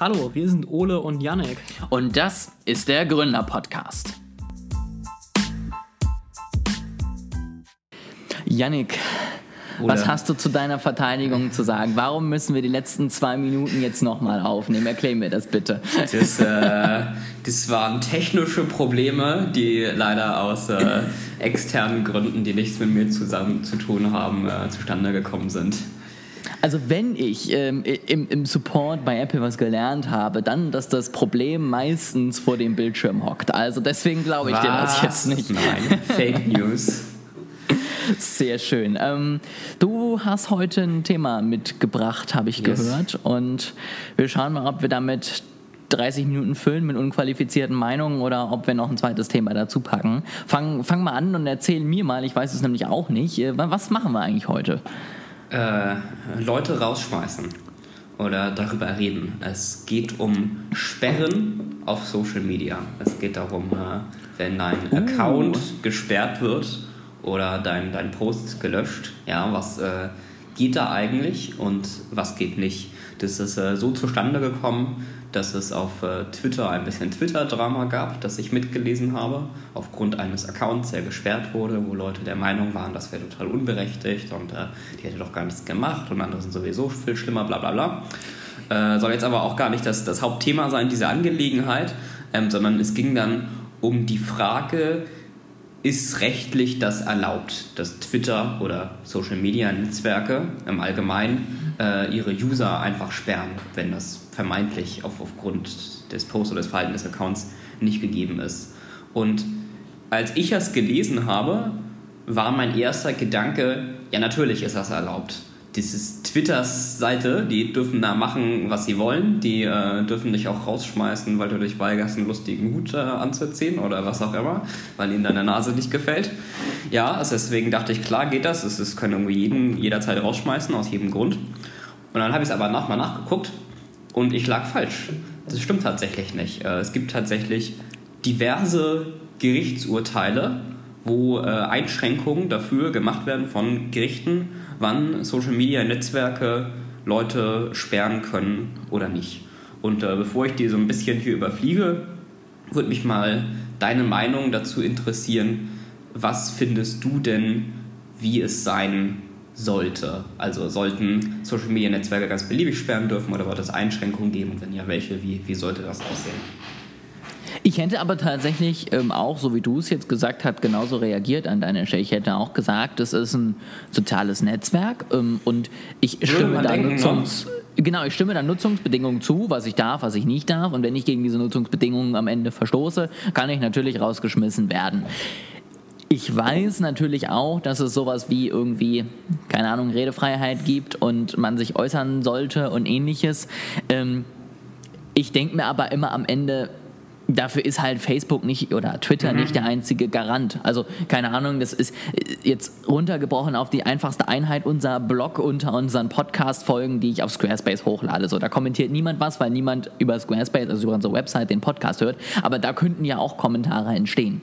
Hallo, wir sind Ole und Yannick. Und das ist der Gründer-Podcast. Yannick, was hast du zu deiner Verteidigung zu sagen? Warum müssen wir die letzten zwei Minuten jetzt nochmal aufnehmen? Erklär mir das bitte. Das, äh, das waren technische Probleme, die leider aus äh, externen Gründen, die nichts mit mir zusammen zu tun haben, äh, zustande gekommen sind. Also wenn ich ähm, im, im Support bei Apple was gelernt habe, dann, dass das Problem meistens vor dem Bildschirm hockt. Also deswegen glaube ich dir das jetzt nicht. Nein, Fake News. Sehr schön. Ähm, du hast heute ein Thema mitgebracht, habe ich Yes. gehört. Und wir schauen mal, ob wir damit 30 Minuten füllen mit unqualifizierten Meinungen oder ob wir noch ein zweites Thema dazu packen. Fang, fang mal an und erzähl mir mal, ich weiß es nämlich auch nicht, äh, wa- was machen wir eigentlich heute? Äh, Leute rausschmeißen oder darüber reden. Es geht um Sperren auf Social Media. Es geht darum, äh, wenn dein Account gesperrt wird oder dein, dein Post gelöscht, ja, was äh, geht da eigentlich und was geht nicht. Das ist äh, so zustande gekommen, dass es auf äh, Twitter ein bisschen Twitter-Drama gab, das ich mitgelesen habe, aufgrund eines Accounts, der gesperrt wurde, wo Leute der Meinung waren, das wäre total unberechtigt und äh, die hätte doch gar nichts gemacht und andere sind sowieso viel schlimmer, bla bla bla. Äh, soll jetzt aber auch gar nicht das, das Hauptthema sein, diese Angelegenheit, ähm, sondern es ging dann um die Frage, ist rechtlich das erlaubt, dass Twitter oder Social-Media-Netzwerke im Allgemeinen äh, ihre User einfach sperren, wenn das vermeintlich auf, aufgrund des Posts oder des Verhaltens des Accounts nicht gegeben ist. Und als ich das gelesen habe, war mein erster Gedanke, ja natürlich ist das erlaubt. Das ist Twitters Seite, die dürfen da machen, was sie wollen. Die äh, dürfen dich auch rausschmeißen, weil du dich weigerst, einen lustigen Hut äh, anzuziehen oder was auch immer, weil ihnen deine Nase nicht gefällt. Ja, also deswegen dachte ich, klar geht das. Es es können irgendwie jeden jederzeit rausschmeißen, aus jedem Grund. Und dann habe ich es aber nochmal nachgeguckt und ich lag falsch. Das stimmt tatsächlich nicht. Äh, Es gibt tatsächlich diverse Gerichtsurteile, wo äh, Einschränkungen dafür gemacht werden von Gerichten, wann Social-Media-Netzwerke Leute sperren können oder nicht. Und äh, bevor ich die so ein bisschen hier überfliege, würde mich mal deine Meinung dazu interessieren. Was findest du denn, wie es sein sollte? Also sollten Social-Media-Netzwerke ganz beliebig sperren dürfen oder sollte es Einschränkungen geben? Und wenn ja, welche? Wie, wie sollte das aussehen? Ich hätte aber tatsächlich ähm, auch, so wie du es jetzt gesagt hast, genauso reagiert an deiner Stelle. Ich hätte auch gesagt, es ist ein soziales Netzwerk ähm, und ich stimme da denken, ne? Nutzungs... Genau, ich stimme da Nutzungsbedingungen zu, was ich darf, was ich nicht darf. Und wenn ich gegen diese Nutzungsbedingungen am Ende verstoße, kann ich natürlich rausgeschmissen werden. Ich weiß natürlich auch, dass es sowas wie irgendwie, keine Ahnung, Redefreiheit gibt und man sich äußern sollte und ähnliches. Ähm, ich denke mir aber immer am Ende, dafür ist halt Facebook nicht oder Twitter nicht der einzige Garant. Also keine Ahnung, das ist äh, jetzt runtergebrochen auf die einfachste Einheit unser Blog unter unseren Podcast-Folgen, die ich auf Squarespace hochlade. So, da kommentiert niemand was, weil niemand über Squarespace, also über unsere Website, den Podcast hört. Aber da könnten ja auch Kommentare entstehen.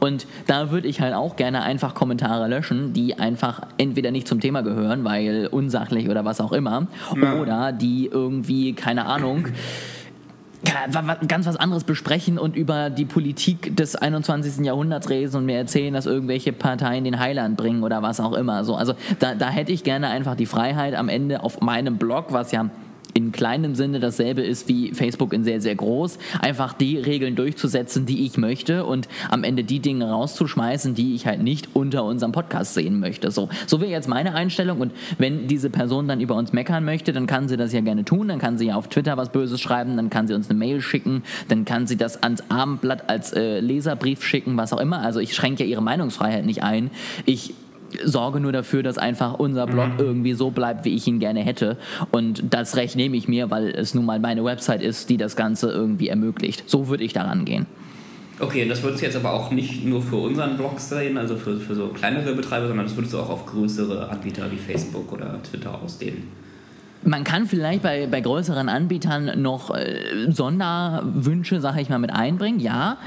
Und da würde ich halt auch gerne einfach Kommentare löschen, die einfach entweder nicht zum Thema gehören, weil unsachlich oder was auch immer, oder die irgendwie, keine Ahnung, ganz was anderes besprechen und über die Politik des 21. Jahrhunderts reden und mir erzählen, dass irgendwelche Parteien den Heiland bringen oder was auch immer. So, also da, da hätte ich gerne einfach die Freiheit am Ende auf meinem Blog, was ja in kleinem Sinne dasselbe ist wie Facebook in sehr, sehr groß, einfach die Regeln durchzusetzen, die ich möchte und am Ende die Dinge rauszuschmeißen, die ich halt nicht unter unserem Podcast sehen möchte. So, so wäre jetzt meine Einstellung und wenn diese Person dann über uns meckern möchte, dann kann sie das ja gerne tun, dann kann sie ja auf Twitter was Böses schreiben, dann kann sie uns eine Mail schicken, dann kann sie das ans Abendblatt als äh, Leserbrief schicken, was auch immer. Also ich schränke ja ihre Meinungsfreiheit nicht ein. Ich sorge nur dafür, dass einfach unser Blog irgendwie so bleibt, wie ich ihn gerne hätte. Und das Recht nehme ich mir, weil es nun mal meine Website ist, die das Ganze irgendwie ermöglicht. So würde ich daran gehen. Okay, das würdest du jetzt aber auch nicht nur für unseren Blog sehen, also für, für so kleinere Betreiber, sondern das würdest du auch auf größere Anbieter wie Facebook oder Twitter ausdehnen. Man kann vielleicht bei, bei größeren Anbietern noch äh, Sonderwünsche, sage ich mal, mit einbringen, ja.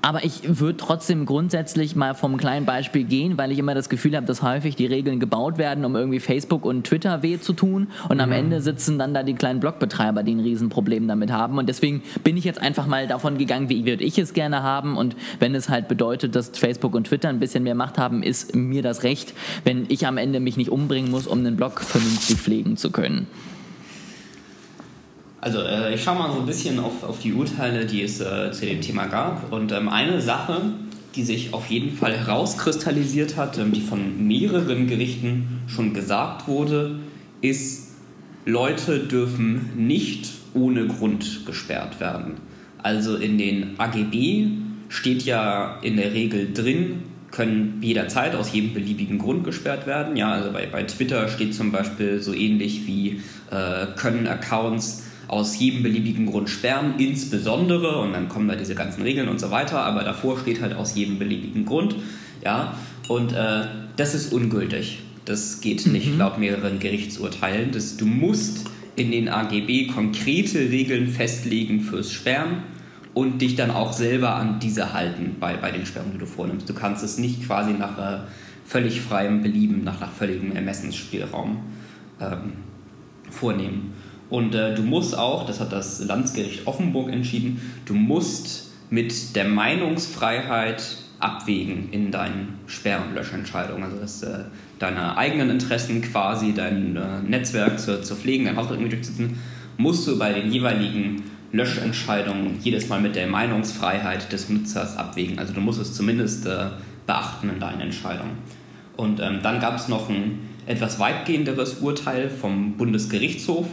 Aber ich würde trotzdem grundsätzlich mal vom kleinen Beispiel gehen, weil ich immer das Gefühl habe, dass häufig die Regeln gebaut werden, um irgendwie Facebook und Twitter weh zu tun. Und am Ende sitzen dann da die kleinen Blogbetreiber, die ein Riesenproblem damit haben. Und deswegen bin ich jetzt einfach mal davon gegangen, wie würde ich es gerne haben. Und wenn es halt bedeutet, dass Facebook und Twitter ein bisschen mehr Macht haben, ist mir das recht, wenn ich am Ende mich nicht umbringen muss, um einen Blog vernünftig pflegen zu können. Also äh, ich schaue mal so ein bisschen auf, auf die Urteile, die es äh, zu dem Thema gab. Und ähm, eine Sache, die sich auf jeden Fall herauskristallisiert hat, ähm, die von mehreren Gerichten schon gesagt wurde, ist, Leute dürfen nicht ohne Grund gesperrt werden. Also in den AGB steht ja in der Regel drin, können jederzeit aus jedem beliebigen Grund gesperrt werden. Ja, also bei, bei Twitter steht zum Beispiel so ähnlich wie äh, können Accounts aus jedem beliebigen Grund sperren, insbesondere, und dann kommen da diese ganzen Regeln und so weiter, aber davor steht halt aus jedem beliebigen Grund, ja, und äh, das ist ungültig. Das geht nicht mhm. laut mehreren Gerichtsurteilen. Das, du musst in den AGB konkrete Regeln festlegen fürs Sperren und dich dann auch selber an diese halten bei, bei den Sperren, die du vornimmst. Du kannst es nicht quasi nach äh, völlig freiem Belieben, nach, nach völligem Ermessensspielraum ähm, vornehmen. Und äh, du musst auch, das hat das Landesgericht Offenburg entschieden, du musst mit der Meinungsfreiheit abwägen in deinen Sperr- und Löschentscheidungen. Also dass äh, deine eigenen Interessen quasi, dein äh, Netzwerk zu, zu pflegen, dein Haus irgendwie durchzusetzen, musst du bei den jeweiligen Löschentscheidungen jedes Mal mit der Meinungsfreiheit des Nutzers abwägen. Also du musst es zumindest äh, beachten in deinen Entscheidungen. Und ähm, dann gab es noch ein etwas weitgehenderes Urteil vom Bundesgerichtshof,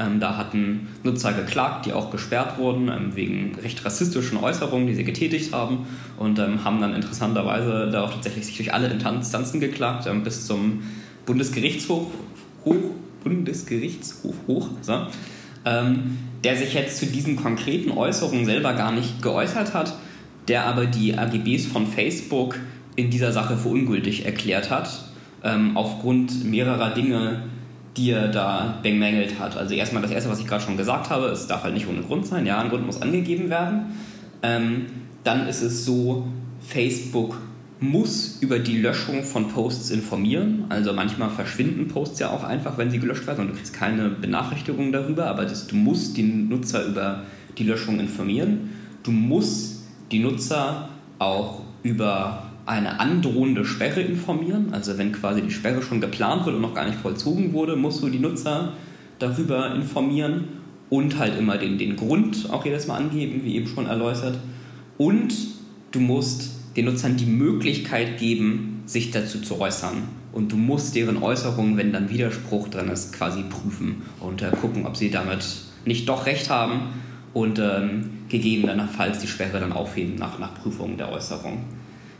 ähm, da hatten Nutzer geklagt, die auch gesperrt wurden ähm, wegen recht rassistischen Äußerungen, die sie getätigt haben. Und ähm, haben dann interessanterweise da auch tatsächlich sich durch alle Instanzen geklagt, bis zum Bundesgerichtshof hoch, Bundesgerichtshof hoch, so, der sich jetzt zu diesen konkreten Äußerungen selber gar nicht geäußert hat, der aber die AGBs von Facebook in dieser Sache für ungültig erklärt hat, ähm, aufgrund mehrerer Dinge, die er da bemängelt hat. Also erstmal das Erste, was ich gerade schon gesagt habe, es darf halt nicht ohne Grund sein. Ja, ein Grund muss angegeben werden. Ähm, dann ist es so, Facebook muss über die Löschung von Posts informieren. Also manchmal verschwinden Posts ja auch einfach, wenn sie gelöscht werden und du kriegst keine Benachrichtigung darüber, aber das, du musst die Nutzer über die Löschung informieren. Du musst die Nutzer auch über eine androhende Sperre informieren. Also wenn quasi die Sperre schon geplant wird und noch gar nicht vollzogen wurde, musst du die Nutzer darüber informieren und halt immer den, den Grund auch jedes Mal angeben, wie eben schon erläutert. Und du musst den Nutzern die Möglichkeit geben, sich dazu zu äußern. Und du musst deren Äußerungen, wenn dann Widerspruch drin ist, quasi prüfen und äh, gucken, ob sie damit nicht doch recht haben und ähm, gegebenenfalls die Sperre dann aufheben nach, nach Prüfung der Äußerung.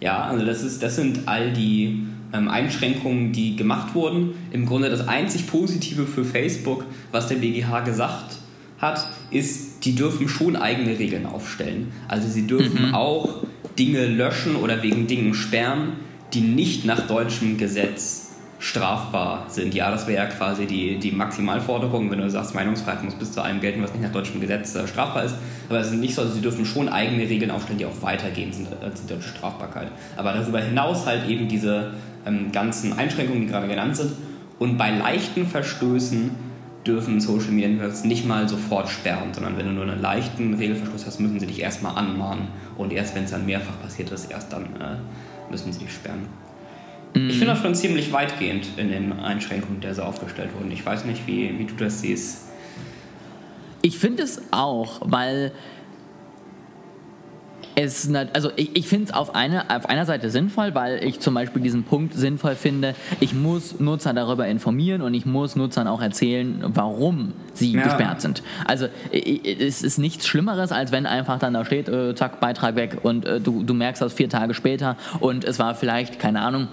Ja, also das, ist, das sind all die ähm, Einschränkungen, die gemacht wurden. Im Grunde das einzig Positive für Facebook, was der BGH gesagt hat, ist, die dürfen schon eigene Regeln aufstellen. Also sie dürfen mhm. auch Dinge löschen oder wegen Dingen sperren, die nicht nach deutschem Gesetz strafbar sind. Ja, das wäre ja quasi die, die Maximalforderung, wenn du sagst, Meinungsfreiheit muss bis zu allem gelten, was nicht nach deutschem Gesetz äh, strafbar ist. Aber es ist nicht so, also sie dürfen schon eigene Regeln aufstellen, die auch weitergehen sind als die deutsche Strafbarkeit. Aber darüber hinaus halt eben diese ähm, ganzen Einschränkungen, die gerade genannt sind. Und bei leichten Verstößen dürfen Social Media Networks nicht mal sofort sperren, sondern wenn du nur einen leichten Regelverstoß hast, müssen sie dich erstmal anmahnen. Und erst wenn es dann mehrfach passiert ist, erst dann äh, müssen sie dich sperren. Ich finde das schon ziemlich weitgehend in den Einschränkungen, der so aufgestellt wurden. Ich weiß nicht, wie, wie du das siehst. Ich finde es auch, weil es, also ich, ich finde es auf, eine, auf einer Seite sinnvoll, weil ich zum Beispiel diesen Punkt sinnvoll finde, ich muss Nutzer darüber informieren und ich muss Nutzern auch erzählen, warum sie ja. gesperrt sind. Also es ist nichts Schlimmeres, als wenn einfach dann da steht, äh, zack, Beitrag weg und äh, du, du merkst das vier Tage später und es war vielleicht, keine Ahnung,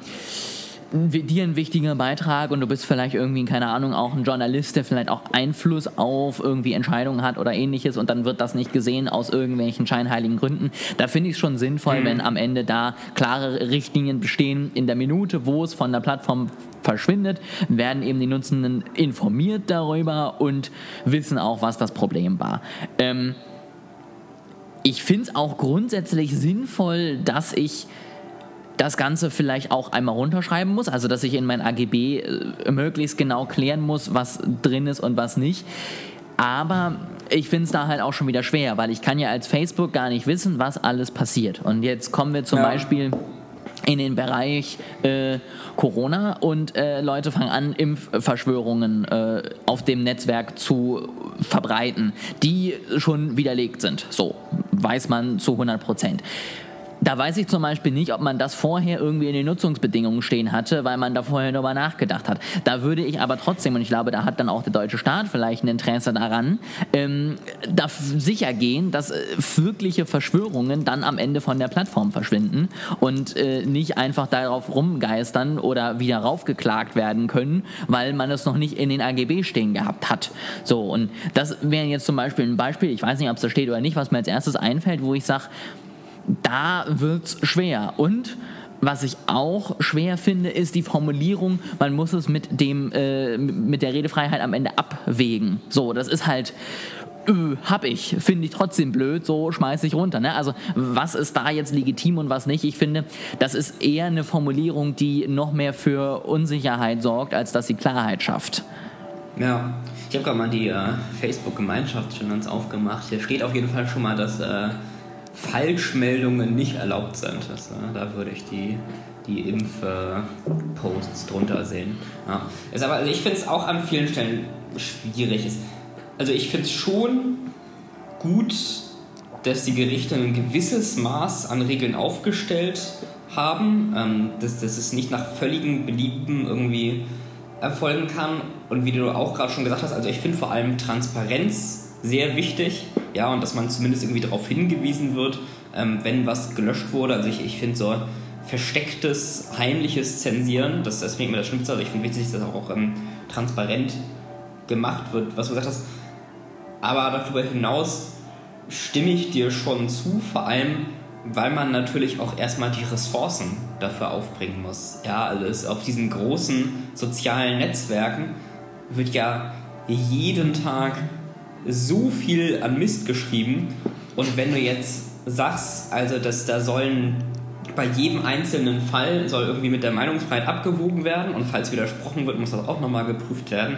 dir ein wichtiger Beitrag und du bist vielleicht irgendwie, keine Ahnung, auch ein Journalist, der vielleicht auch Einfluss auf irgendwie Entscheidungen hat oder ähnliches und dann wird das nicht gesehen aus irgendwelchen scheinheiligen Gründen. Da finde ich es schon sinnvoll, mhm. wenn am Ende da klare Richtlinien bestehen. In der Minute, wo es von der Plattform verschwindet, werden eben die Nutzenden informiert darüber und wissen auch, was das Problem war. Ähm, ich finde es auch grundsätzlich sinnvoll, dass ich das Ganze vielleicht auch einmal runterschreiben muss, also dass ich in mein AGB äh, möglichst genau klären muss, was drin ist und was nicht. Aber ich finde es da halt auch schon wieder schwer, weil ich kann ja als Facebook gar nicht wissen, was alles passiert. Und jetzt kommen wir zum ja. Beispiel in den Bereich äh, Corona und äh, Leute fangen an, Impfverschwörungen äh, auf dem Netzwerk zu verbreiten, die schon widerlegt sind. So weiß man zu 100 Prozent. Da weiß ich zum Beispiel nicht, ob man das vorher irgendwie in den Nutzungsbedingungen stehen hatte, weil man da vorher darüber nachgedacht hat. Da würde ich aber trotzdem, und ich glaube, da hat dann auch der deutsche Staat vielleicht ein Interesse daran, ähm, da sicher gehen, dass äh, wirkliche Verschwörungen dann am Ende von der Plattform verschwinden und äh, nicht einfach darauf rumgeistern oder wieder raufgeklagt werden können, weil man es noch nicht in den AGB stehen gehabt hat. So, und das wäre jetzt zum Beispiel ein Beispiel, ich weiß nicht, ob es da steht oder nicht, was mir als erstes einfällt, wo ich sage, da wird es schwer. Und was ich auch schwer finde, ist die Formulierung, man muss es mit, dem, äh, mit der Redefreiheit am Ende abwägen. So, das ist halt, äh, hab ich, finde ich trotzdem blöd, so schmeiße ich runter. Ne? Also was ist da jetzt legitim und was nicht? Ich finde, das ist eher eine Formulierung, die noch mehr für Unsicherheit sorgt, als dass sie Klarheit schafft. Ja, ich habe gerade mal die äh, Facebook-Gemeinschaft schon ganz aufgemacht. Hier steht auf jeden Fall schon mal, dass... Äh Falschmeldungen nicht erlaubt sind. Das, äh, da würde ich die, die Impf-Posts drunter sehen. Ja. Ist aber, also ich finde es auch an vielen Stellen schwierig. Also ich finde es schon gut, dass die Gerichte ein gewisses Maß an Regeln aufgestellt haben, ähm, dass, dass es nicht nach völligem Belieben irgendwie erfolgen kann. Und wie du auch gerade schon gesagt hast, also ich finde vor allem Transparenz sehr wichtig, ja, und dass man zumindest irgendwie darauf hingewiesen wird, ähm, wenn was gelöscht wurde. Also ich, ich finde so verstecktes, heimliches Zensieren, das, das finde ich immer das Schlimmste. Also ich finde wichtig, dass das auch ähm, transparent gemacht wird, was du gesagt hast. Aber darüber hinaus stimme ich dir schon zu, vor allem, weil man natürlich auch erstmal die Ressourcen dafür aufbringen muss. Ja, also es, auf diesen großen sozialen Netzwerken wird ja jeden Tag so viel an Mist geschrieben. Und wenn du jetzt sagst, also dass da sollen bei jedem einzelnen Fall soll irgendwie mit der Meinungsfreiheit abgewogen werden und falls widersprochen wird, muss das auch nochmal geprüft werden.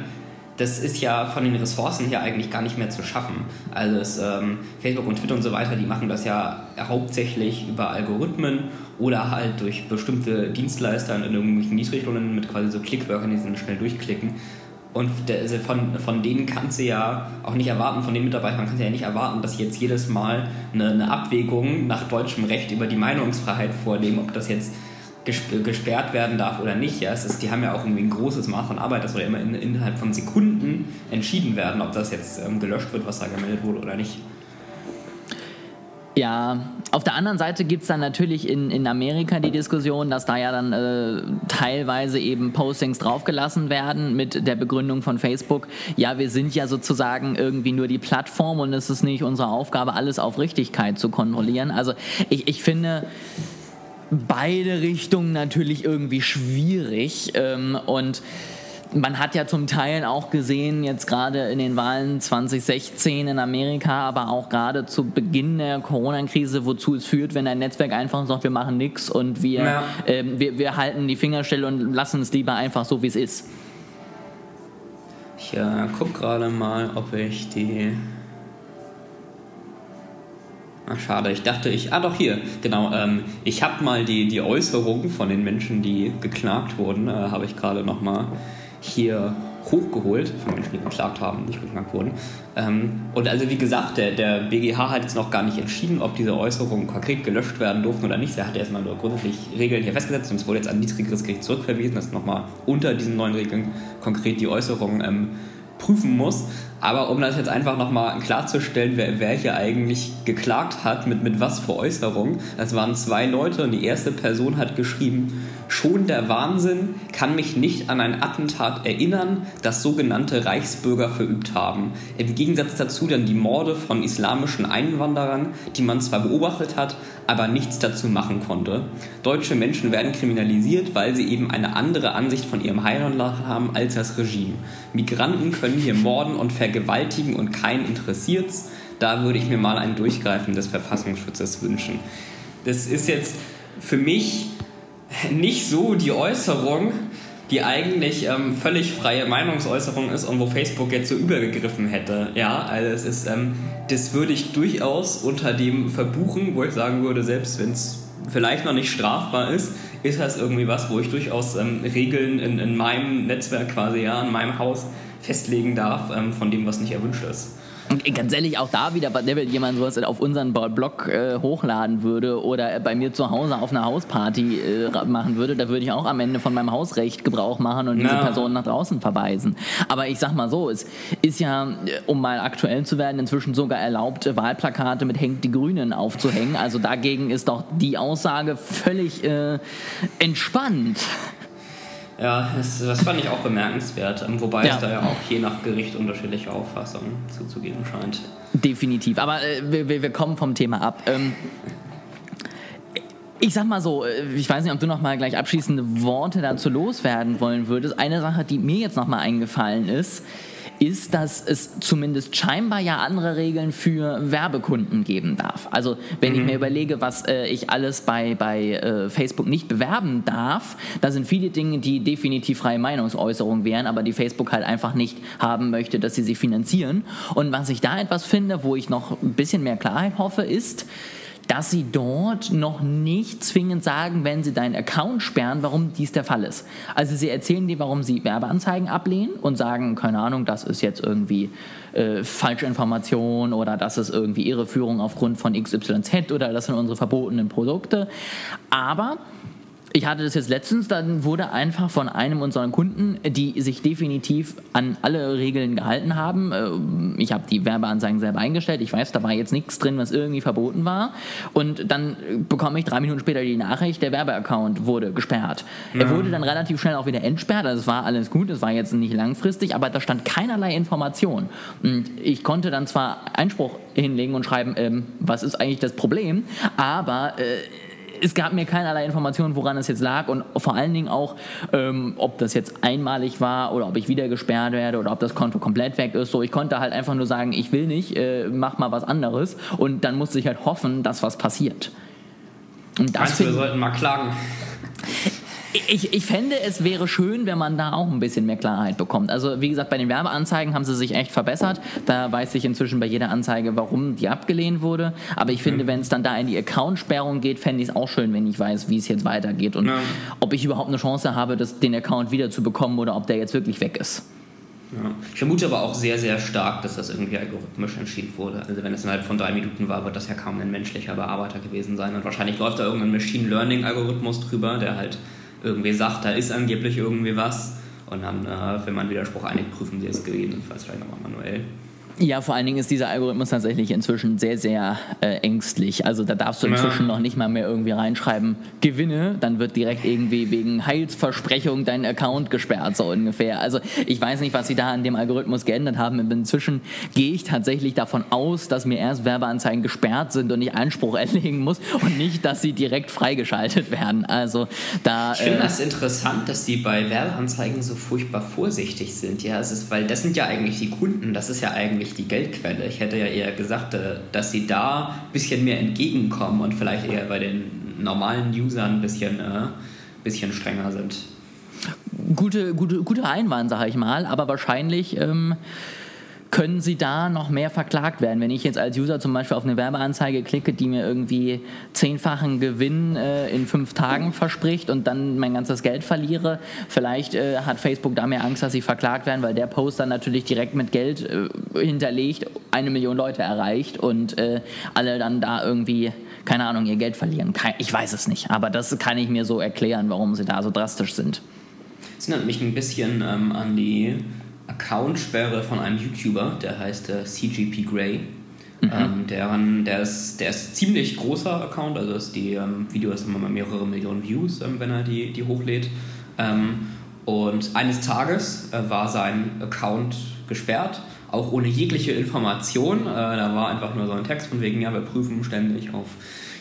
Das ist ja von den Ressourcen her eigentlich gar nicht mehr zu schaffen. Also es, ähm, Facebook und Twitter und so weiter, die machen das ja hauptsächlich über Algorithmen oder halt durch bestimmte Dienstleister in irgendwelchen Niedriglohnen mit quasi so Clickworkern, die sind schnell durchklicken. Und also von, von denen kannst du ja auch nicht erwarten, von den Mitarbeitern kannst du ja nicht erwarten, dass sie jetzt jedes Mal eine, eine Abwägung nach deutschem Recht über die Meinungsfreiheit vornehmen, ob das jetzt gesperrt werden darf oder nicht. Ja, es ist, die haben ja auch irgendwie ein großes Maß von Arbeit, das soll ja immer in, innerhalb von Sekunden entschieden werden, ob das jetzt ähm, gelöscht wird, was da gemeldet wurde oder nicht. Ja, auf der anderen Seite gibt es dann natürlich in, in Amerika die Diskussion, dass da ja dann äh, teilweise eben Postings draufgelassen werden mit der Begründung von Facebook, ja, wir sind ja sozusagen irgendwie nur die Plattform und es ist nicht unsere Aufgabe, alles auf Richtigkeit zu kontrollieren. Also ich, ich finde beide Richtungen natürlich irgendwie schwierig ähm, und man hat ja zum Teil auch gesehen, jetzt gerade in den Wahlen 2016 in Amerika, aber auch gerade zu Beginn der Corona-Krise, wozu es führt, wenn ein Netzwerk einfach sagt, wir machen nichts und wir, ja. äh, wir, wir halten die Finger still und lassen es lieber einfach so, wie es ist. Ich äh, gucke gerade mal, ob ich die. Ach, schade, ich dachte, ich. Ah, doch, hier, genau. Ähm, ich habe mal die, die Äußerungen von den Menschen, die geklagt wurden, äh, habe ich gerade nochmal hier hochgeholt, von Menschen, die geklagt haben, nicht geklagt wurden. Ähm, und also wie gesagt, der, der BGH hat jetzt noch gar nicht entschieden, ob diese Äußerungen konkret gelöscht werden durften oder nicht. Er hat erstmal nur grundsätzlich Regeln hier festgesetzt und es wurde jetzt an niedrigeres Gericht zurückverwiesen, dass nochmal unter diesen neuen Regeln konkret die Äußerungen ähm, prüfen muss. Aber um das jetzt einfach nochmal klarzustellen, wer, wer hier eigentlich geklagt hat, mit, mit was für Äußerungen, das waren zwei Leute und die erste Person hat geschrieben, schon der Wahnsinn kann mich nicht an ein Attentat erinnern, das sogenannte Reichsbürger verübt haben. Im Gegensatz dazu dann die Morde von islamischen Einwanderern, die man zwar beobachtet hat, aber nichts dazu machen konnte. Deutsche Menschen werden kriminalisiert, weil sie eben eine andere Ansicht von ihrem Heimatland haben als das Regime. Migranten können hier morden und vergewaltigen und keinen interessiert's. da würde ich mir mal ein Durchgreifen des Verfassungsschutzes wünschen. Das ist jetzt für mich nicht so die Äußerung, die eigentlich ähm, völlig freie Meinungsäußerung ist und wo Facebook jetzt so übergegriffen hätte. Ja, also es ist, ähm, das würde ich durchaus unter dem verbuchen, wo ich sagen würde, selbst wenn es vielleicht noch nicht strafbar ist, ist das irgendwie was, wo ich durchaus ähm, Regeln in, in meinem Netzwerk quasi, ja, in meinem Haus festlegen darf, ähm, von dem, was nicht erwünscht ist. Und ganz ehrlich, auch da wieder, wenn jemand sowas auf unseren Blog äh, hochladen würde oder bei mir zu Hause auf einer Hausparty äh, machen würde, da würde ich auch am Ende von meinem Hausrecht Gebrauch machen und diese Person nach draußen verweisen. Aber ich sag mal so, es ist ja, äh, um mal aktuell zu werden, inzwischen sogar erlaubt, Wahlplakate mit Hängt die Grünen aufzuhängen. Also dagegen ist doch die Aussage völlig äh, entspannt. Ja, das, das fand ich auch bemerkenswert, ähm, wobei ja. es da ja auch je nach Gericht unterschiedliche Auffassungen zuzugeben scheint. Definitiv, aber äh, wir, wir kommen vom Thema ab. Ähm, ich sag mal so, äh, ich weiß nicht, ob du noch mal gleich abschließende Worte dazu loswerden wollen würdest. Eine Sache, die mir jetzt noch mal eingefallen ist, ist, dass es zumindest scheinbar ja andere Regeln für Werbekunden geben darf. Also wenn mhm. ich mir überlege, was äh, ich alles bei, bei äh, Facebook nicht bewerben darf, da sind viele Dinge, die definitiv freie Meinungsäußerung wären, aber die Facebook halt einfach nicht haben möchte, dass sie sie finanzieren. Und was ich da etwas finde, wo ich noch ein bisschen mehr Klarheit hoffe, ist, dass sie dort noch nicht zwingend sagen, wenn sie deinen Account sperren, warum dies der Fall ist. Also sie erzählen dir, warum sie Werbeanzeigen ablehnen und sagen, keine Ahnung, das ist jetzt irgendwie äh, falsche Information oder das ist irgendwie Irreführung aufgrund von XYZ oder das sind unsere verbotenen Produkte. Aber ich hatte das jetzt letztens, dann wurde einfach von einem unserer Kunden, die sich definitiv an alle Regeln gehalten haben. Äh, ich habe die Werbeanzeigen selber eingestellt. Ich weiß, da war jetzt nichts drin, was irgendwie verboten war. Und dann bekomme ich drei Minuten später die Nachricht, der Werbeaccount wurde gesperrt. Ja. Er wurde dann relativ schnell auch wieder entsperrt. Also es war alles gut, es war jetzt nicht langfristig, aber da stand keinerlei Information. Und ich konnte dann zwar Einspruch hinlegen und schreiben, ähm, was ist eigentlich das Problem, aber äh, es gab mir keinerlei Informationen, woran es jetzt lag und vor allen Dingen auch, ähm, ob das jetzt einmalig war oder ob ich wieder gesperrt werde oder ob das Konto komplett weg ist. So, ich konnte halt einfach nur sagen, ich will nicht, äh, mach mal was anderes und dann musste ich halt hoffen, dass was passiert. Und das Meinst du, wir sollten mal klagen? Ich, ich fände, es wäre schön, wenn man da auch ein bisschen mehr Klarheit bekommt. Also wie gesagt, bei den Werbeanzeigen haben sie sich echt verbessert. Da weiß ich inzwischen bei jeder Anzeige, warum die abgelehnt wurde. Aber ich finde, mhm. wenn es dann da in die Accountsperrung geht, fände ich es auch schön, wenn ich weiß, wie es jetzt weitergeht und ja. ob ich überhaupt eine Chance habe, das, den Account wieder zu bekommen oder ob der jetzt wirklich weg ist. Ja. Ich vermute aber auch sehr, sehr stark, dass das irgendwie algorithmisch entschieden wurde. Also wenn es innerhalb von drei Minuten war, wird das ja kaum ein menschlicher Bearbeiter gewesen sein. Und wahrscheinlich läuft da irgendein Machine Learning Algorithmus drüber, der halt irgendwie sagt, da ist angeblich irgendwie was. Und dann, äh, wenn man Widerspruch einigt, prüfen sie es gegebenenfalls vielleicht nochmal manuell. Ja, vor allen Dingen ist dieser Algorithmus tatsächlich inzwischen sehr, sehr äh, ängstlich. Also da darfst du inzwischen ja. noch nicht mal mehr irgendwie reinschreiben, Gewinne, dann wird direkt irgendwie wegen Heilsversprechung dein Account gesperrt, so ungefähr. Also ich weiß nicht, was sie da an dem Algorithmus geändert haben. Inzwischen gehe ich tatsächlich davon aus, dass mir erst Werbeanzeigen gesperrt sind und ich Einspruch erlegen muss und nicht, dass sie direkt freigeschaltet werden. Also da. Ich finde äh, das interessant, dass sie bei Werbeanzeigen so furchtbar vorsichtig sind. Ja, es ist, weil das sind ja eigentlich die Kunden, das ist ja eigentlich eigentlich die Geldquelle. Ich hätte ja eher gesagt, äh, dass sie da ein bisschen mehr entgegenkommen und vielleicht eher bei den normalen Usern ein bisschen, äh, bisschen strenger sind. Gute, gute, guter Einwand, sage ich mal, aber wahrscheinlich. Ähm können sie da noch mehr verklagt werden. Wenn ich jetzt als User zum Beispiel auf eine Werbeanzeige klicke, die mir irgendwie zehnfachen Gewinn äh, in fünf Tagen verspricht und dann mein ganzes Geld verliere, vielleicht äh, hat Facebook da mehr Angst, dass sie verklagt werden, weil der Post dann natürlich direkt mit Geld äh, hinterlegt eine Million Leute erreicht und äh, alle dann da irgendwie, keine Ahnung, ihr Geld verlieren. Ich weiß es nicht, aber das kann ich mir so erklären, warum sie da so drastisch sind. Das erinnert mich ein bisschen ähm, an die Accountsperre von einem YouTuber, der heißt äh, CGP Grey. Mhm. Ähm, deren, der, ist, der ist ziemlich großer Account, also ist die ähm, Videos haben immer mehrere Millionen Views, ähm, wenn er die, die hochlädt. Ähm, und eines Tages äh, war sein Account gesperrt, auch ohne jegliche Information. Äh, da war einfach nur so ein Text von wegen, ja, wir prüfen ständig auf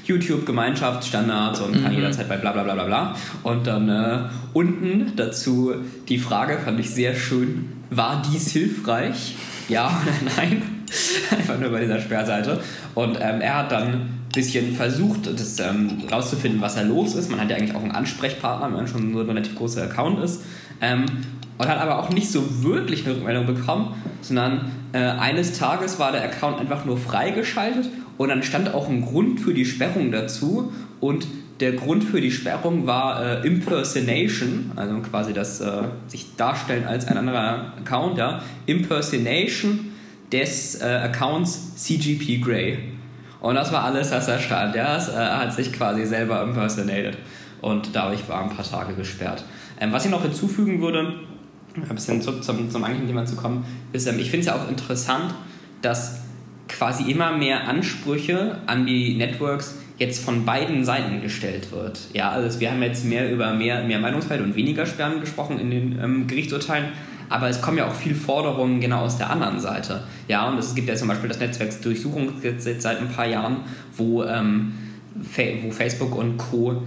YouTube Gemeinschaftsstandards und kann mhm. jederzeit bei bla bla bla bla bla. Und dann äh, unten dazu die Frage, fand ich sehr schön, war dies hilfreich? Ja oder nein? Einfach nur bei dieser Sperrseite. Und ähm, er hat dann ein bisschen versucht, das ähm, rauszufinden, was da los ist. Man hat ja eigentlich auch einen Ansprechpartner, wenn man schon so ein relativ großer Account ist. Ähm, und hat aber auch nicht so wirklich eine Rückmeldung bekommen, sondern äh, eines Tages war der Account einfach nur freigeschaltet und dann stand auch ein Grund für die Sperrung dazu und der Grund für die Sperrung war äh, Impersonation, also quasi das äh, sich darstellen als ein anderer Account, ja, Impersonation des äh, Accounts CGP Grey. Und das war alles, was da stand. Ja, es äh, hat sich quasi selber impersonated und dadurch war ein paar Tage gesperrt. Ähm, was ich noch hinzufügen würde, ein bisschen zurück zum, zum eigentlichen Thema zu kommen, ist, ähm, ich finde es ja auch interessant, dass quasi immer mehr Ansprüche an die Networks jetzt von beiden Seiten gestellt wird. Ja, also wir haben jetzt mehr über mehr, mehr Meinungsfreiheit und weniger Sperren gesprochen in den ähm, Gerichtsurteilen, aber es kommen ja auch viele Forderungen genau aus der anderen Seite. Ja, und es gibt ja zum Beispiel das Netzwerksdurchsuchungsgesetz seit ein paar Jahren, wo, ähm, wo Facebook und Co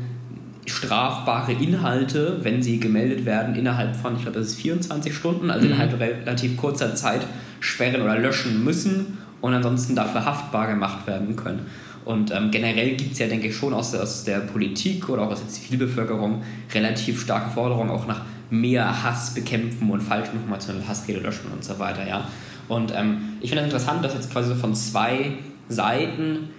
strafbare Inhalte, wenn sie gemeldet werden, innerhalb von, ich glaube, das ist 24 Stunden, also mhm. innerhalb relativ kurzer Zeit sperren oder löschen müssen und ansonsten dafür haftbar gemacht werden können. Und ähm, generell gibt es ja, denke ich, schon aus, aus der Politik oder auch aus der Zivilbevölkerung relativ starke Forderungen auch nach mehr Hass bekämpfen und falsche Informationen, Hassrede löschen und so weiter. Ja? Und ähm, ich finde es das interessant, dass jetzt quasi von zwei Seiten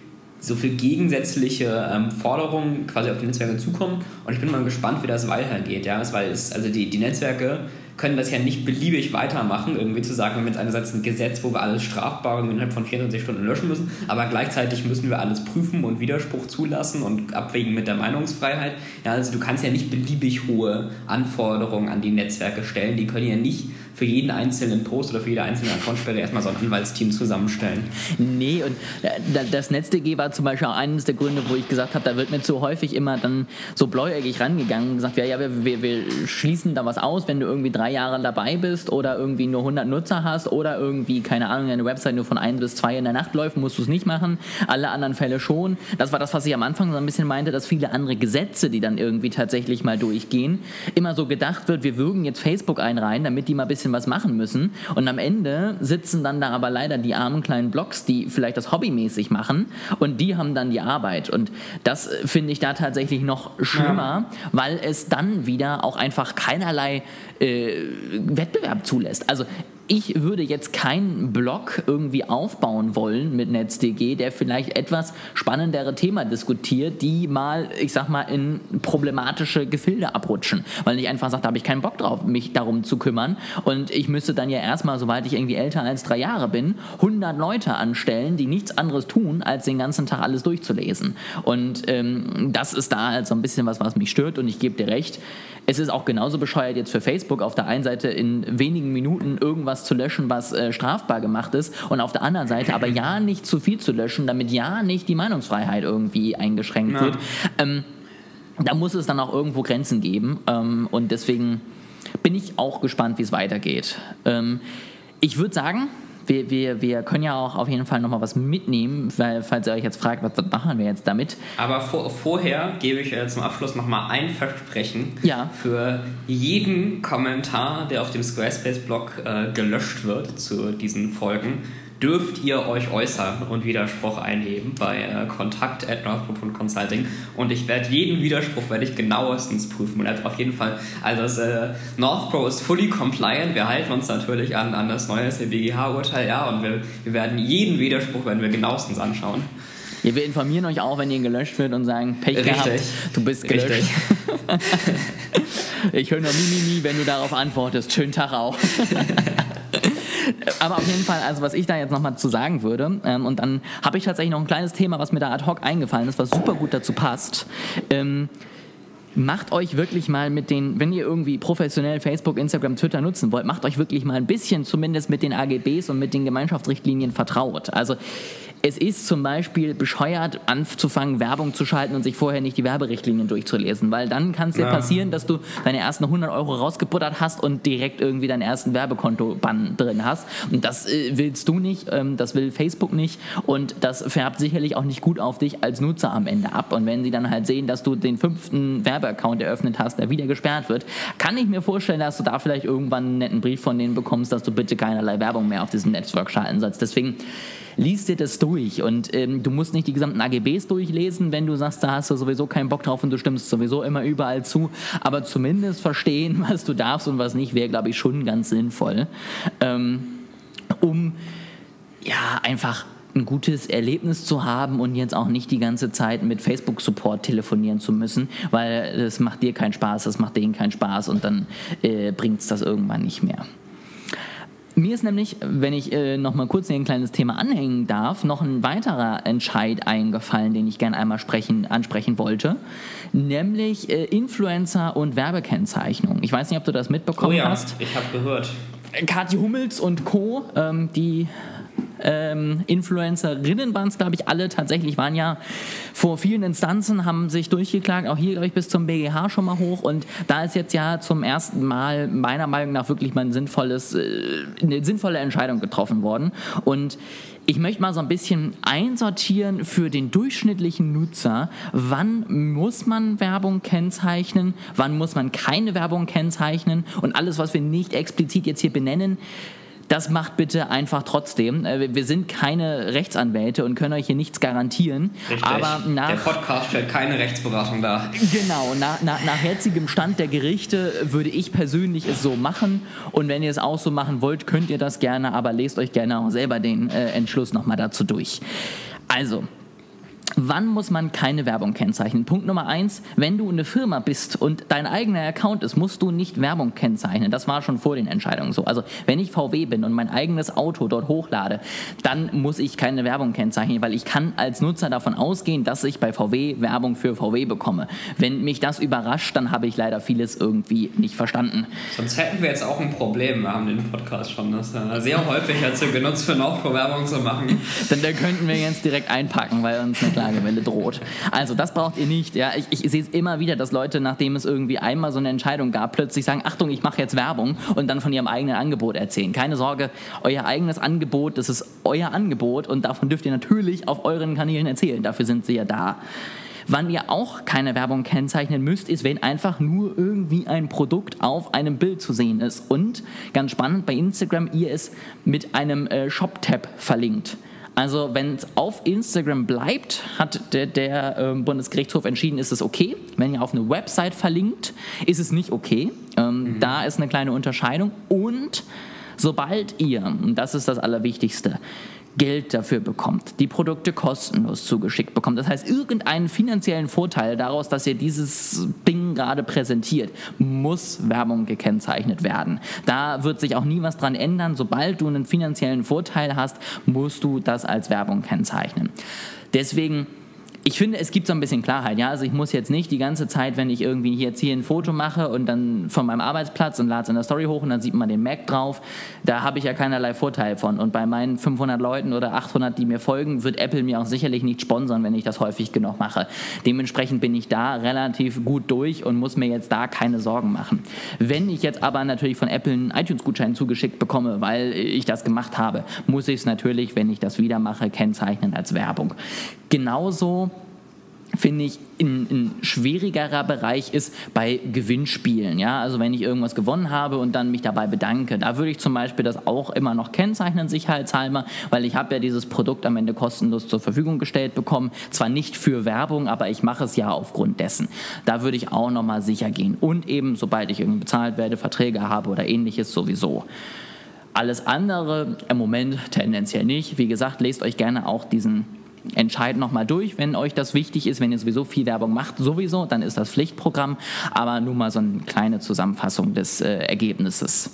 so viele gegensätzliche ähm, Forderungen quasi auf die Netzwerke zukommen. Und ich bin mal gespannt, wie das weitergeht. Ja? Weil es, also die, die Netzwerke können das ja nicht beliebig weitermachen, irgendwie zu sagen, wir haben jetzt einerseits ein Gesetz, wo wir alles Strafbare innerhalb von 24 Stunden löschen müssen, aber gleichzeitig müssen wir alles prüfen und Widerspruch zulassen und abwägen mit der Meinungsfreiheit. Ja, also du kannst ja nicht beliebig hohe Anforderungen an die Netzwerke stellen, die können ja nicht für jeden einzelnen Post oder für jede einzelne Accountsperre erstmal so ein Anwaltsteam zusammenstellen. Nee, und äh, das NetzDG war zum Beispiel auch eines der Gründe, wo ich gesagt habe, da wird mir zu häufig immer dann so bläuäugig rangegangen und gesagt, ja, ja, wir, wir, wir schließen da was aus, wenn du irgendwie drei Jahre dabei bist oder irgendwie nur 100 Nutzer hast oder irgendwie, keine Ahnung, deine Website nur von 1 bis 2 in der Nacht läuft, musst du es nicht machen. Alle anderen Fälle schon. Das war das, was ich am Anfang so ein bisschen meinte, dass viele andere Gesetze, die dann irgendwie tatsächlich mal durchgehen, immer so gedacht wird, wir würgen jetzt Facebook einreihen, damit die mal ein bisschen bisschen was machen müssen. Und am Ende sitzen dann da aber leider die armen kleinen Blogs, die vielleicht das hobbymäßig machen und die haben dann die Arbeit. Und das äh, finde ich da tatsächlich noch schlimmer, ja. weil es dann wieder auch einfach keinerlei äh, Wettbewerb zulässt. Also ich würde jetzt keinen Blog irgendwie aufbauen wollen mit NetzDG, der vielleicht etwas spannendere Themen diskutiert, die mal, ich sag mal, in problematische Gefilde abrutschen. Weil ich einfach sage, da habe ich keinen Bock drauf, mich darum zu kümmern. Und ich müsste dann ja erstmal, sobald ich irgendwie älter als drei Jahre bin, 100 Leute anstellen, die nichts anderes tun, als den ganzen Tag alles durchzulesen. Und ähm, das ist da halt so ein bisschen was, was mich stört. Und ich gebe dir recht, es ist auch genauso bescheuert jetzt für Facebook auf der einen Seite in wenigen Minuten irgendwas zu löschen, was äh, strafbar gemacht ist und auf der anderen Seite aber ja nicht zu viel zu löschen, damit ja nicht die Meinungsfreiheit irgendwie eingeschränkt ja. wird. Ähm, da muss es dann auch irgendwo Grenzen geben ähm, und deswegen bin ich auch gespannt, wie es weitergeht. Ähm, ich würde sagen, wir, wir, wir können ja auch auf jeden Fall nochmal was mitnehmen, weil, falls ihr euch jetzt fragt, was, was machen wir jetzt damit. Aber vor, vorher gebe ich äh, zum Abschluss nochmal ein Versprechen ja. für jeden Kommentar, der auf dem Squarespace-Blog äh, gelöscht wird zu diesen Folgen dürft ihr euch äußern und Widerspruch einheben bei äh, kontakt.northpro.consulting und ich werde jeden Widerspruch werde ich genauestens prüfen und auf jeden Fall, also das, äh, Northpro ist fully compliant, wir halten uns natürlich an, an das neue SBGH-Urteil, ja, und wir, wir werden jeden Widerspruch werden wir genauestens anschauen. Ja, wir informieren euch auch, wenn ihr gelöscht wird und sagen, Pech Richtig. gehabt, du bist gelöscht. ich höre nur Mimimi, wenn du darauf antwortest. Schönen Tag auch. Aber auf jeden Fall, also was ich da jetzt nochmal zu sagen würde, ähm, und dann habe ich tatsächlich noch ein kleines Thema, was mir da ad hoc eingefallen ist, was super gut dazu passt. Ähm, macht euch wirklich mal mit den, wenn ihr irgendwie professionell Facebook, Instagram, Twitter nutzen wollt, macht euch wirklich mal ein bisschen zumindest mit den AGBs und mit den Gemeinschaftsrichtlinien vertraut. Also es ist zum Beispiel bescheuert, anzufangen, Werbung zu schalten und sich vorher nicht die Werberichtlinien durchzulesen, weil dann kann es dir Ja. passieren, dass du deine ersten 100 Euro rausgebuttert hast und direkt irgendwie deinen ersten Werbekonto-Bann drin hast. Und das äh, willst du nicht, ähm, das will Facebook nicht und das färbt sicherlich auch nicht gut auf dich als Nutzer am Ende ab. Und wenn sie dann halt sehen, dass du den fünften Werbeaccount eröffnet hast, der wieder gesperrt wird, kann ich mir vorstellen, dass du da vielleicht irgendwann einen netten Brief von denen bekommst, dass du bitte keinerlei Werbung mehr auf diesem Netzwerk schalten sollst. Deswegen liest dir das durch und ähm, du musst nicht die gesamten AGBs durchlesen, wenn du sagst, da hast du sowieso keinen Bock drauf und du stimmst sowieso immer überall zu, aber zumindest verstehen, was du darfst und was nicht, wäre, glaube ich, schon ganz sinnvoll, ähm, um ja einfach ein gutes Erlebnis zu haben und jetzt auch nicht die ganze Zeit mit Facebook-Support telefonieren zu müssen, weil das macht dir keinen Spaß, das macht denen keinen Spaß und dann äh, bringt es das irgendwann nicht mehr. Mir ist nämlich, wenn ich äh, noch mal kurz hier ein kleines Thema anhängen darf, noch ein weiterer Entscheid eingefallen, den ich gerne einmal sprechen, ansprechen wollte, nämlich äh, Influencer und Werbekennzeichnung. Ich weiß nicht, ob du das mitbekommen Oh ja, hast. ich habe gehört. Kathi Hummels und Co., ähm, die ähm, Influencerinnen waren es, glaube ich, alle. Tatsächlich, waren ja vor vielen Instanzen, haben sich durchgeklagt, auch hier, glaube ich, bis zum BGH schon mal hoch. Und da ist jetzt ja zum ersten Mal meiner Meinung nach wirklich mal ein sinnvolles, äh, eine sinnvolle Entscheidung getroffen worden. Und ich möchte mal so ein bisschen einsortieren für den durchschnittlichen Nutzer, wann muss man Werbung kennzeichnen, wann muss man keine Werbung kennzeichnen? Und alles, was wir nicht explizit jetzt hier benennen, das macht bitte einfach trotzdem. Äh, Wir sind keine Rechtsanwälte und können euch hier nichts garantieren. Richtig. Aber Der nach, Podcast stellt keine Rechtsberatung dar. genau, nach, nach, nach jetzigem Stand der Gerichte würde ich persönlich es so machen. Und wenn ihr es auch so machen wollt, könnt ihr das gerne, aber lest euch gerne auch selber den äh, Entschluss nochmal dazu durch. Also, Wann muss man keine Werbung kennzeichnen? Punkt Nummer eins, wenn du eine Firma bist und dein eigener Account ist, musst du nicht Werbung kennzeichnen. Das war schon vor den Entscheidungen so. Also wenn ich VW bin und mein eigenes Auto dort hochlade, dann muss ich keine Werbung kennzeichnen, weil ich kann als Nutzer davon ausgehen, dass ich bei VW Werbung für VW bekomme. Wenn mich das überrascht, dann habe ich leider vieles irgendwie nicht verstanden. Sonst hätten wir jetzt auch ein Problem. Wir haben den Podcast schon das äh, sehr häufig dazu genutzt, für Nordpro-Werbung zu machen. Dann da könnten wir jetzt direkt einpacken, weil uns eine Klagewelle droht. Also das braucht ihr nicht. Ja, ich, ich sehe es immer wieder, dass Leute, nachdem es irgendwie einmal so eine Entscheidung gab, plötzlich sagen, Achtung, ich mache jetzt Werbung und dann von ihrem eigenen Angebot erzählen. Keine Sorge, euer eigenes Angebot, das ist euer Angebot und davon dürft ihr natürlich auf euren Kanälen erzählen. Dafür sind sie ja da. Wann ihr auch keine Werbung kennzeichnen müsst, ist, wenn einfach nur irgendwie ein Produkt auf einem Bild zu sehen ist. Und ganz spannend bei Instagram, ihr es mit einem äh, Shop-Tab verlinkt. Also wenn es auf Instagram bleibt, hat der, der ähm, Bundesgerichtshof entschieden, ist es okay. Wenn ihr auf eine Website verlinkt, ist es nicht okay. Ähm, Da ist eine kleine Unterscheidung. Und sobald ihr, und das ist das Allerwichtigste, Geld dafür bekommt, die Produkte kostenlos zugeschickt bekommt. Das heißt, irgendeinen finanziellen Vorteil daraus, dass ihr dieses Ding gerade präsentiert, muss Werbung gekennzeichnet werden. Da wird sich auch nie was dran ändern. Sobald du einen finanziellen Vorteil hast, musst du das als Werbung kennzeichnen. Deswegen ich finde, es gibt so ein bisschen Klarheit. Ja? Also ich muss jetzt nicht die ganze Zeit, wenn ich irgendwie jetzt hier ein Foto mache und dann von meinem Arbeitsplatz und lade es in der Story hoch und dann sieht man den Mac drauf, da habe ich ja keinerlei Vorteil von. Und bei meinen 500 Leuten oder 800, die mir folgen, wird Apple mir auch sicherlich nicht sponsern, wenn ich das häufig genug mache. Dementsprechend bin ich da relativ gut durch und muss mir jetzt da keine Sorgen machen. Wenn ich jetzt aber natürlich von Apple einen iTunes-Gutschein zugeschickt bekomme, weil ich das gemacht habe, muss ich es natürlich, wenn ich das wieder mache, kennzeichnen als Werbung. Genauso finde ich, ein, ein schwierigerer Bereich ist bei Gewinnspielen. Ja? Also wenn ich irgendwas gewonnen habe und dann mich dabei bedanke, da würde ich zum Beispiel das auch immer noch kennzeichnen, sicherheitshalber, weil ich habe ja dieses Produkt am Ende kostenlos zur Verfügung gestellt bekommen. Zwar nicht für Werbung, aber ich mache es ja aufgrund dessen. Da würde ich auch nochmal sicher gehen. Und eben, sobald ich irgendwie bezahlt werde, Verträge habe oder ähnliches sowieso. Alles andere im Moment tendenziell nicht. Wie gesagt, lest euch gerne auch diesen Entscheid nochmal durch, wenn euch das wichtig ist, wenn ihr sowieso viel Werbung macht, sowieso, dann ist das Pflichtprogramm, aber nur mal so eine kleine Zusammenfassung des äh, Ergebnisses.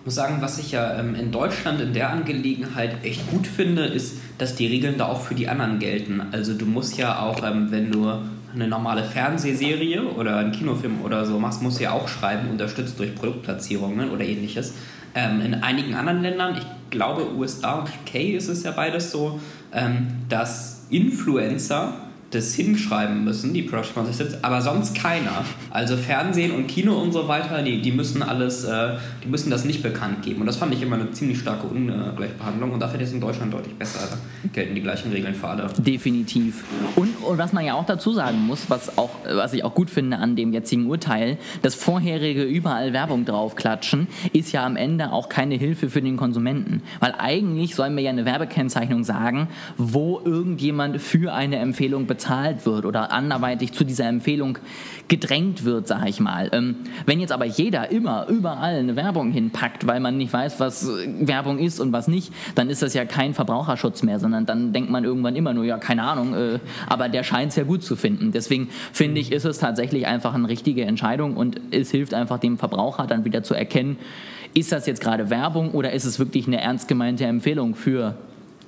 Ich muss sagen, was ich ja ähm, in Deutschland in der Angelegenheit echt gut finde, ist, dass die Regeln da auch für die anderen gelten. Also du musst ja auch, ähm, wenn du eine normale Fernsehserie oder einen Kinofilm oder so machst, musst du ja auch schreiben, unterstützt durch Produktplatzierungen oder ähnliches. Ähm, in einigen anderen Ländern, ich glaube USA und UK ist es ja beides so, ähm, dass Influencer das hinschreiben müssen, die Production Consists, aber sonst keiner. Also Fernsehen und Kino und so weiter, die, die müssen alles, äh, die müssen das nicht bekannt geben. Und das fand ich immer eine ziemlich starke Ungleichbehandlung. Und dafür ist in Deutschland deutlich besser. Da gelten die gleichen Regeln für alle. Definitiv. Und, und was man ja auch dazu sagen muss, was, auch, was ich auch gut finde an dem jetzigen Urteil, das vorherige überall Werbung draufklatschen, ist ja am Ende auch keine Hilfe für den Konsumenten. Weil eigentlich sollen wir ja eine Werbekennzeichnung sagen, wo irgendjemand für eine Empfehlung bezahlt wird oder anderweitig zu dieser Empfehlung gedrängt wird, sag ich mal. Ähm, wenn jetzt aber jeder immer überall eine Werbung hinpackt, weil man nicht weiß, was Werbung ist und was nicht, dann ist das ja kein Verbraucherschutz mehr, sondern dann denkt man irgendwann immer nur, ja, keine Ahnung, äh, aber der scheint es ja gut zu finden. Deswegen finde ich, ist es tatsächlich einfach eine richtige Entscheidung und es hilft einfach dem Verbraucher dann wieder zu erkennen, ist das jetzt gerade Werbung oder ist es wirklich eine ernst gemeinte Empfehlung für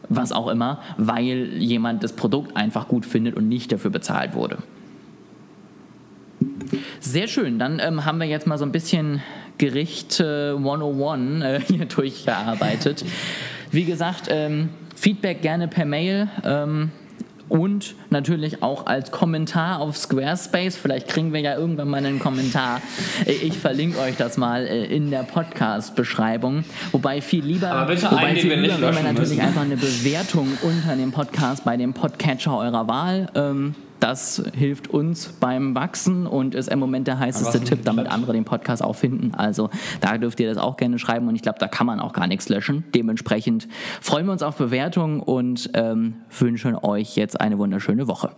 was auch immer, weil jemand das Produkt einfach gut findet und nicht dafür bezahlt wurde. Sehr schön, dann ähm, haben wir jetzt mal so ein bisschen Gericht äh, 101 äh, hier durchgearbeitet. Wie gesagt, ähm, Feedback gerne per Mail. Ähm, und natürlich auch als Kommentar auf Squarespace. Vielleicht kriegen wir ja irgendwann mal einen Kommentar. Ich verlinke euch das mal äh, in der Podcast-Beschreibung. Wobei viel lieber, Aber bitte wobei einen, viel lieber löschen natürlich müssen. einfach eine Bewertung unter dem Podcast bei dem Podcatcher eurer Wahl. Ähm, das hilft uns beim Wachsen und ist im Moment der heißeste Tipp, damit andere den Podcast auch finden. Also da dürft ihr das auch gerne schreiben und ich glaube, da kann man auch gar nichts löschen. Dementsprechend freuen wir uns auf Bewertungen und ähm, wünschen euch jetzt eine wunderschöne Woche.